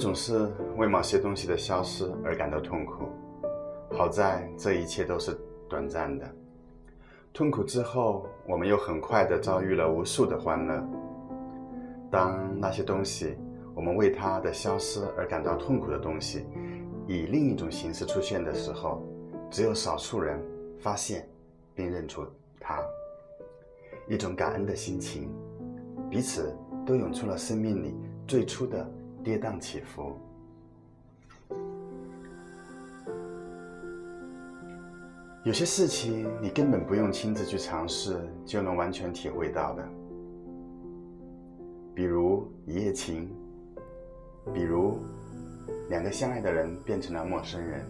总是为某些东西的消失而感到痛苦，好在这一切都是短暂的。痛苦之后，我们又很快的遭遇了无数的欢乐。当那些东西，我们为它的消失而感到痛苦的东西，以另一种形式出现的时候，只有少数人发现并认出它。一种感恩的心情，彼此都涌出了生命里最初的跌宕起伏。有些事情你根本不用亲自去尝试就能完全体会到的，比如一夜情，比如两个相爱的人变成了陌生人。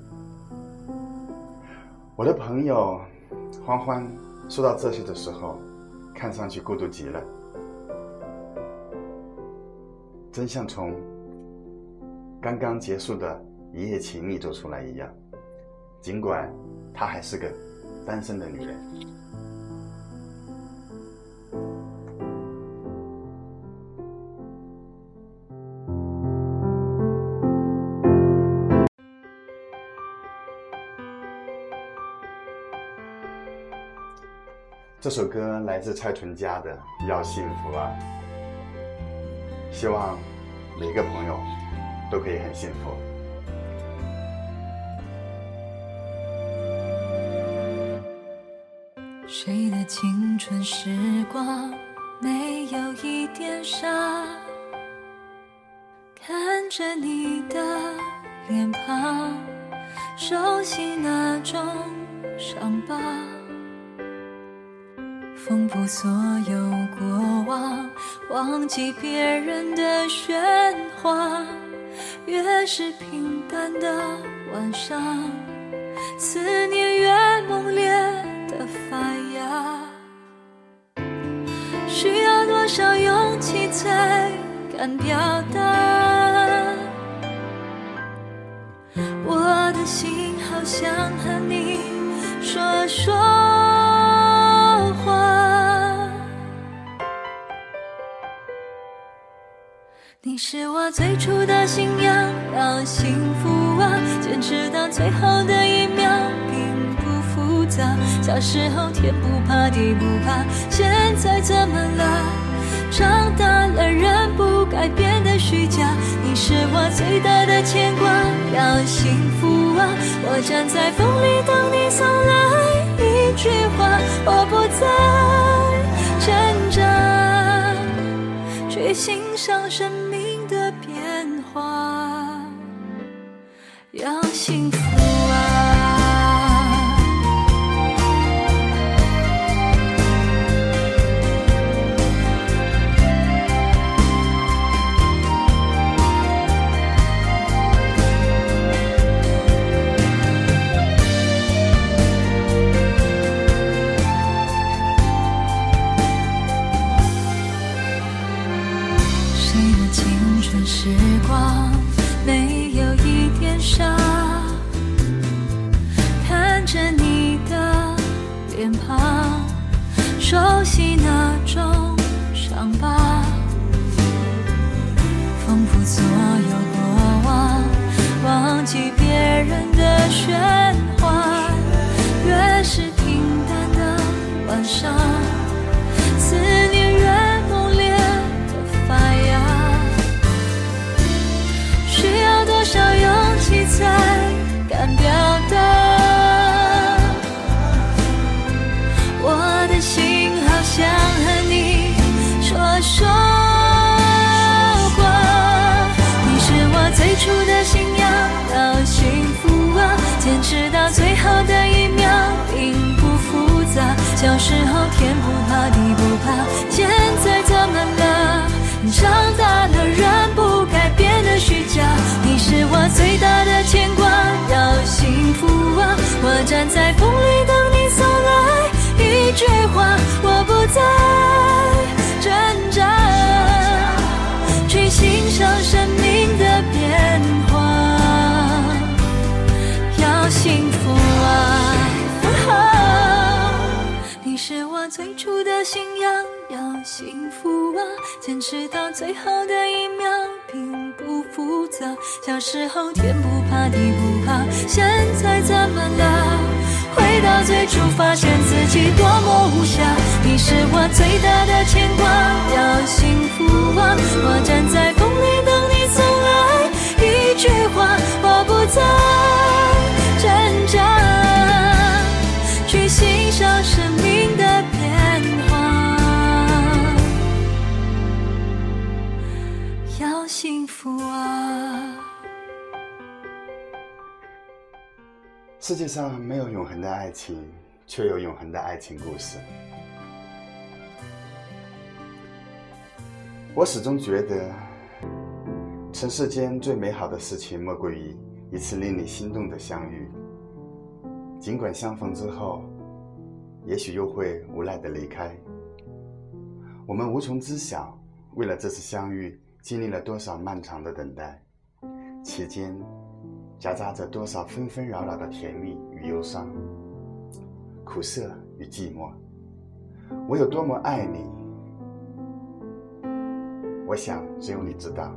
我的朋友欢欢说到这些的时候，看上去孤独极了，真像从刚刚结束的一夜情里走出来一样，尽管。她还是个单身的女人。这首歌来自蔡淳佳的《要幸福啊》，希望每个朋友都可以很幸福。谁的青春时光没有一点傻？看着你的脸庞，熟悉那种伤疤，缝补所有过往，忘记别人的喧哗。越是平淡的晚上，思念越猛烈的。发芽，需要多少勇气才敢表达？我的心好想和你说说是我最初的信仰，要幸福啊，坚持到最后的一秒并不复杂。小时候天不怕地不怕，现在怎么了？长大了人不该变得虚假。你是我最大的牵挂，要幸福啊！我站在风里等你送来一句话，我不再挣扎，去欣赏生命要幸福。小时候天不怕地不怕，现在怎么了？长大了人不该变得虚假。你是我最大的牵挂，要幸福啊！我站在风里等你送来一句话，我不再最初的信仰，要幸福啊！坚持到最后的一秒，并不复杂。小时候天不怕地不怕，现在怎么了？回到最初，发现自己多么无暇。你是我最大的牵挂，要幸福啊！我站在风里等你走来，一句话，我不在世界上没有永恒的爱情，却有永恒的爱情故事。我始终觉得，尘世间最美好的事情，莫过于一次令你心动的相遇。尽管相逢之后，也许又会无奈的离开，我们无从知晓，为了这次相遇，经历了多少漫长的等待，期间。夹杂着多少纷纷扰扰的甜蜜与忧伤，苦涩与寂寞。我有多么爱你，我想只有你知道。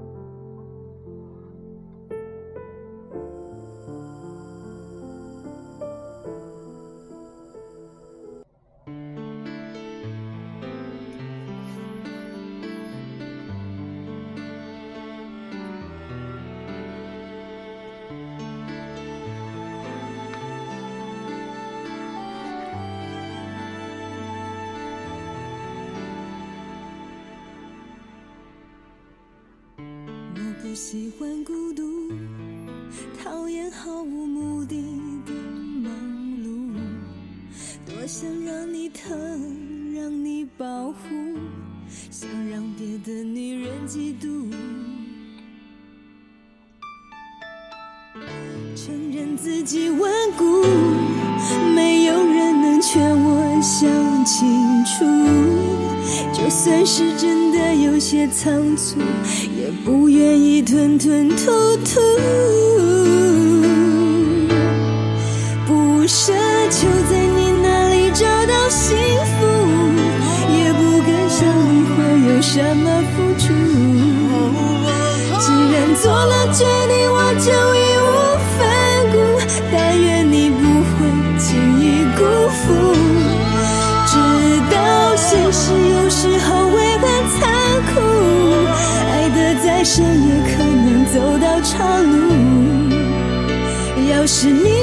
喜欢孤独，讨厌毫无目的的忙碌。多想让你疼，让你保护，想让别的女人嫉妒。承认自己顽固，没有人能劝我想清楚。就算是真的有些仓促，也不愿意吞吞吐吐。不奢求在你那里找到幸福，也不敢想你会有什么付出。既然做了决定，我就义无是你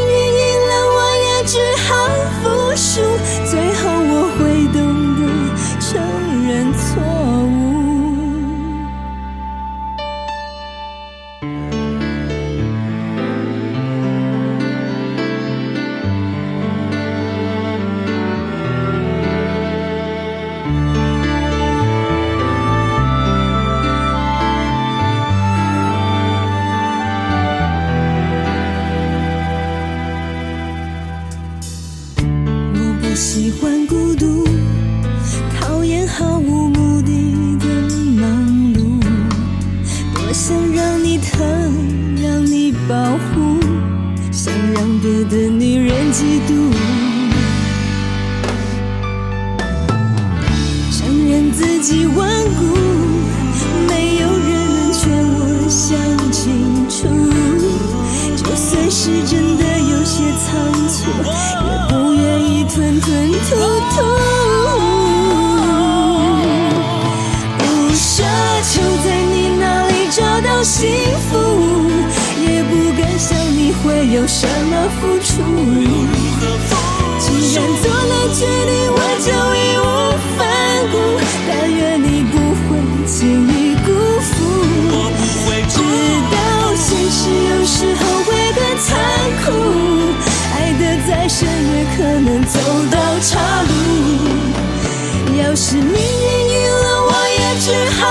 是命运赢了，我也只好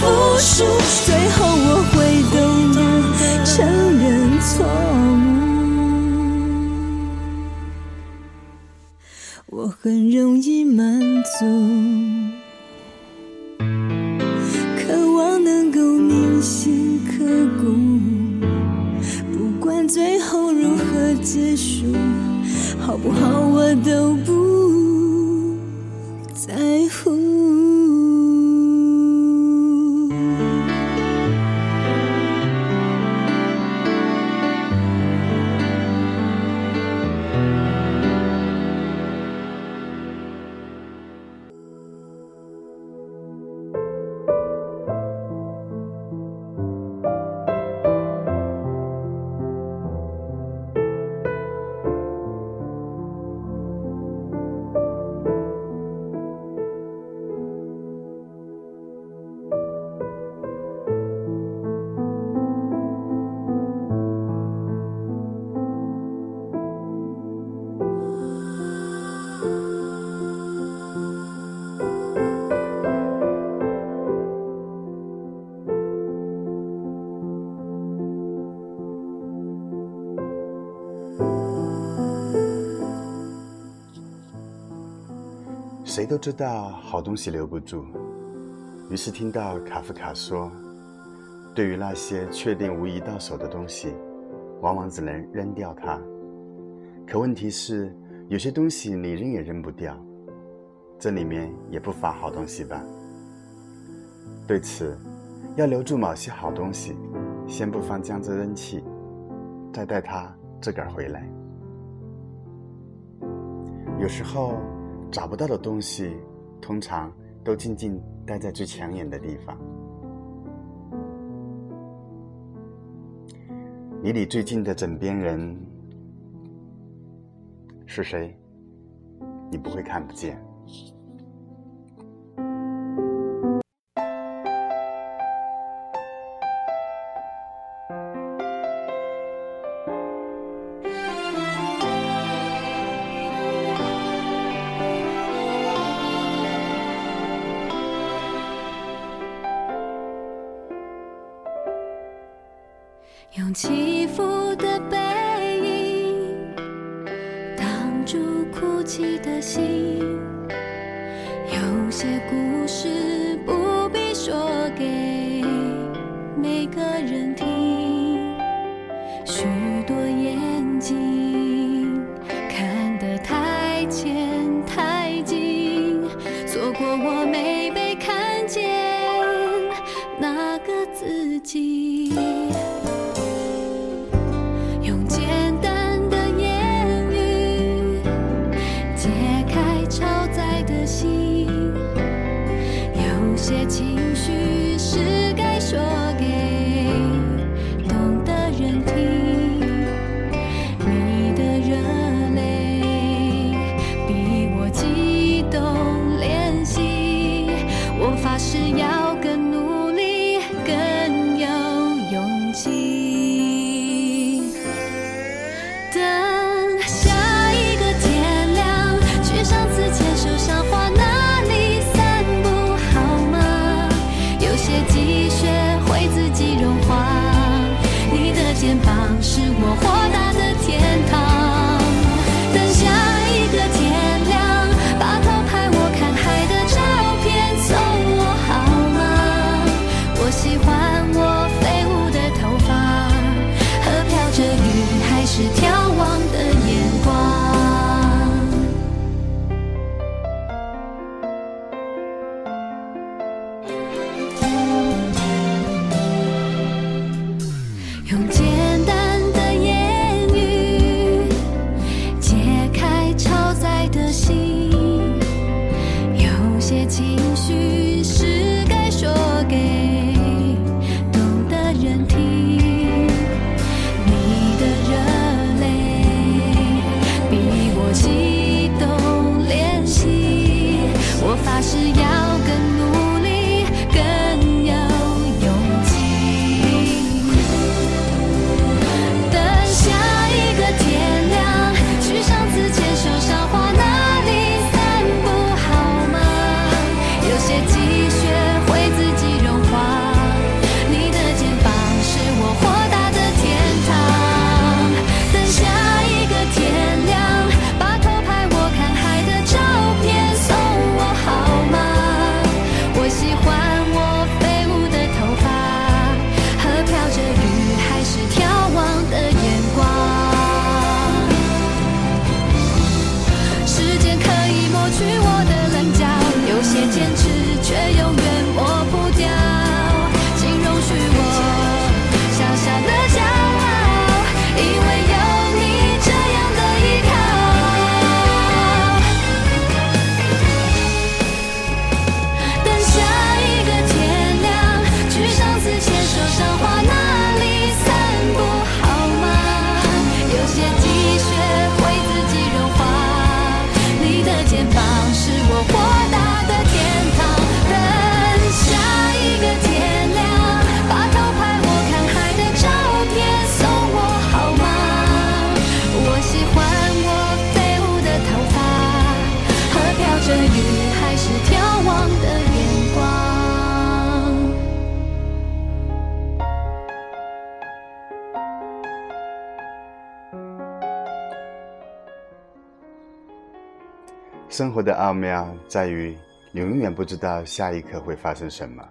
服输。最后我回归承认错误我。很容易满足，乎。都知道好东西留不住，于是听到卡夫卡说：“对于那些确定无疑到手的东西，往往只能扔掉它。可问题是，有些东西你扔也扔不掉，这里面也不乏好东西吧？对此，要留住某些好东西，先不妨将之扔弃，再带它自个儿回来。有时候。”找不到的东西，通常都静静待在最抢眼的地方。离你最近的枕边人是谁？你不会看不见。我没生活的奥妙在于，你永远不知道下一刻会发生什么，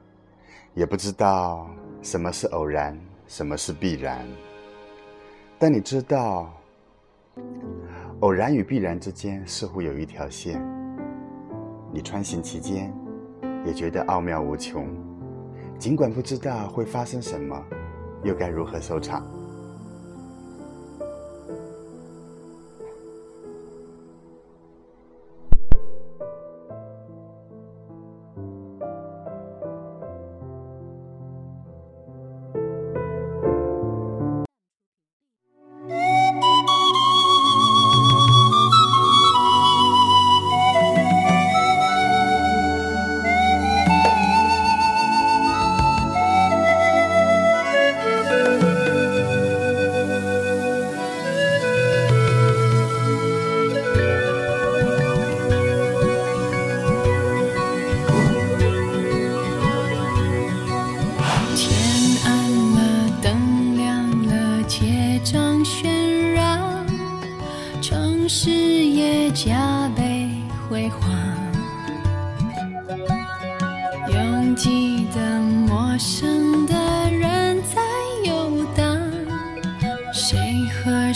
也不知道什么是偶然，什么是必然。但你知道，偶然与必然之间似乎有一条线，你穿行其间，也觉得奥妙无穷。尽管不知道会发生什么，又该如何收场？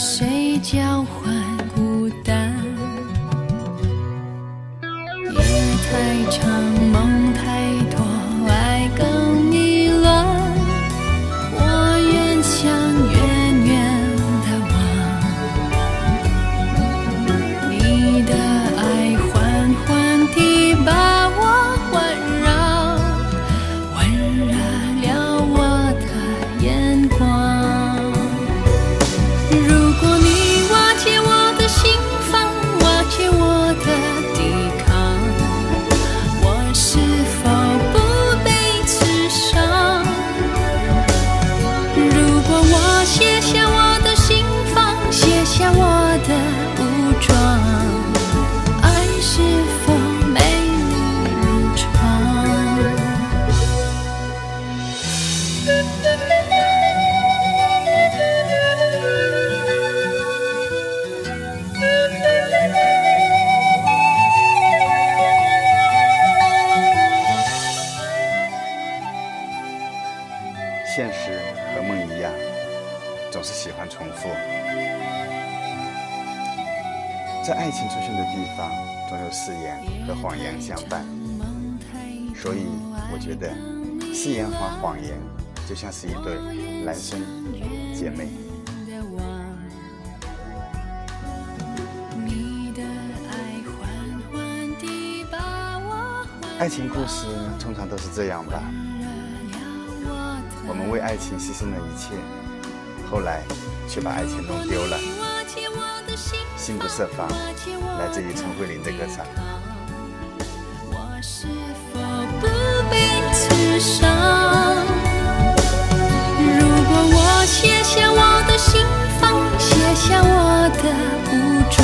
谁交换爱情故事通常都是这样吧，我们为爱情牺牲了一切，后来却把爱情弄丢了。心不设防，来自于陈慧琳的歌唱。如果我卸下我的心房，卸下我的武装，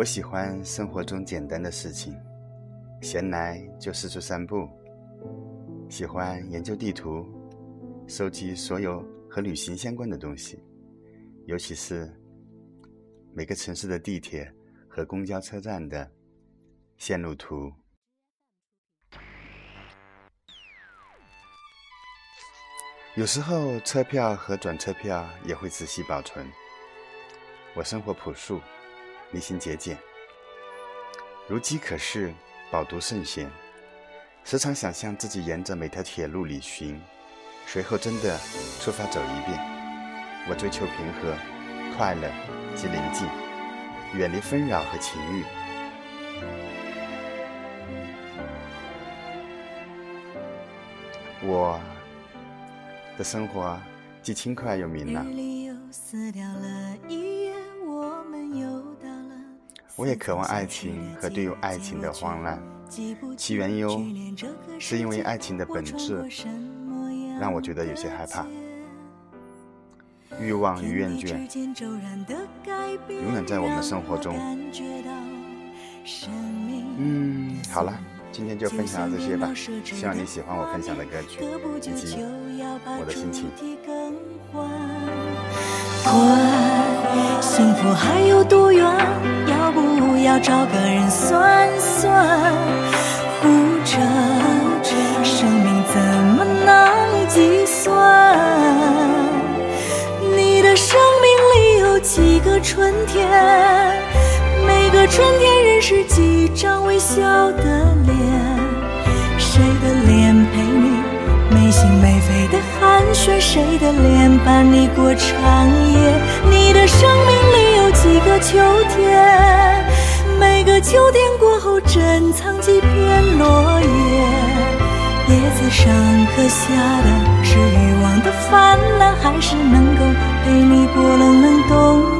我喜欢生活中简单的事情，闲来就四处散步。喜欢研究地图，收集所有和旅行相关的东西。尤其是每个城市的地铁和公交车站的线路图。有时候车票和转车票也会仔细保存。我生活朴素，离心节俭，如饥可食，饱读圣贤。时常想象自己沿着每条铁路旅行，随后真的出发走一遍。我追求平和、快乐及宁静，远离纷扰和情欲。我的生活既轻快又明朗。我也渴望爱情和对有爱情的慌乱，其缘由是因为爱情的本质让我觉得有些害怕。欲望与厌倦永远在我们生活中。嗯，好了，今天就分享到这些吧。希望你喜欢我分享的歌曲以及我的心情。幸福还有多远？要找个人算算？活着，生命怎么能计算？你的生命里有几个春天？每个春天认识几张微笑的脸？谁的脸陪你没心没肺的寒暄？谁的脸伴你过长夜？你的生命里有几个秋天？每个秋天过后珍藏几片落叶。叶子上刻下的是欲望的泛滥，还是能够陪你过冷冷冬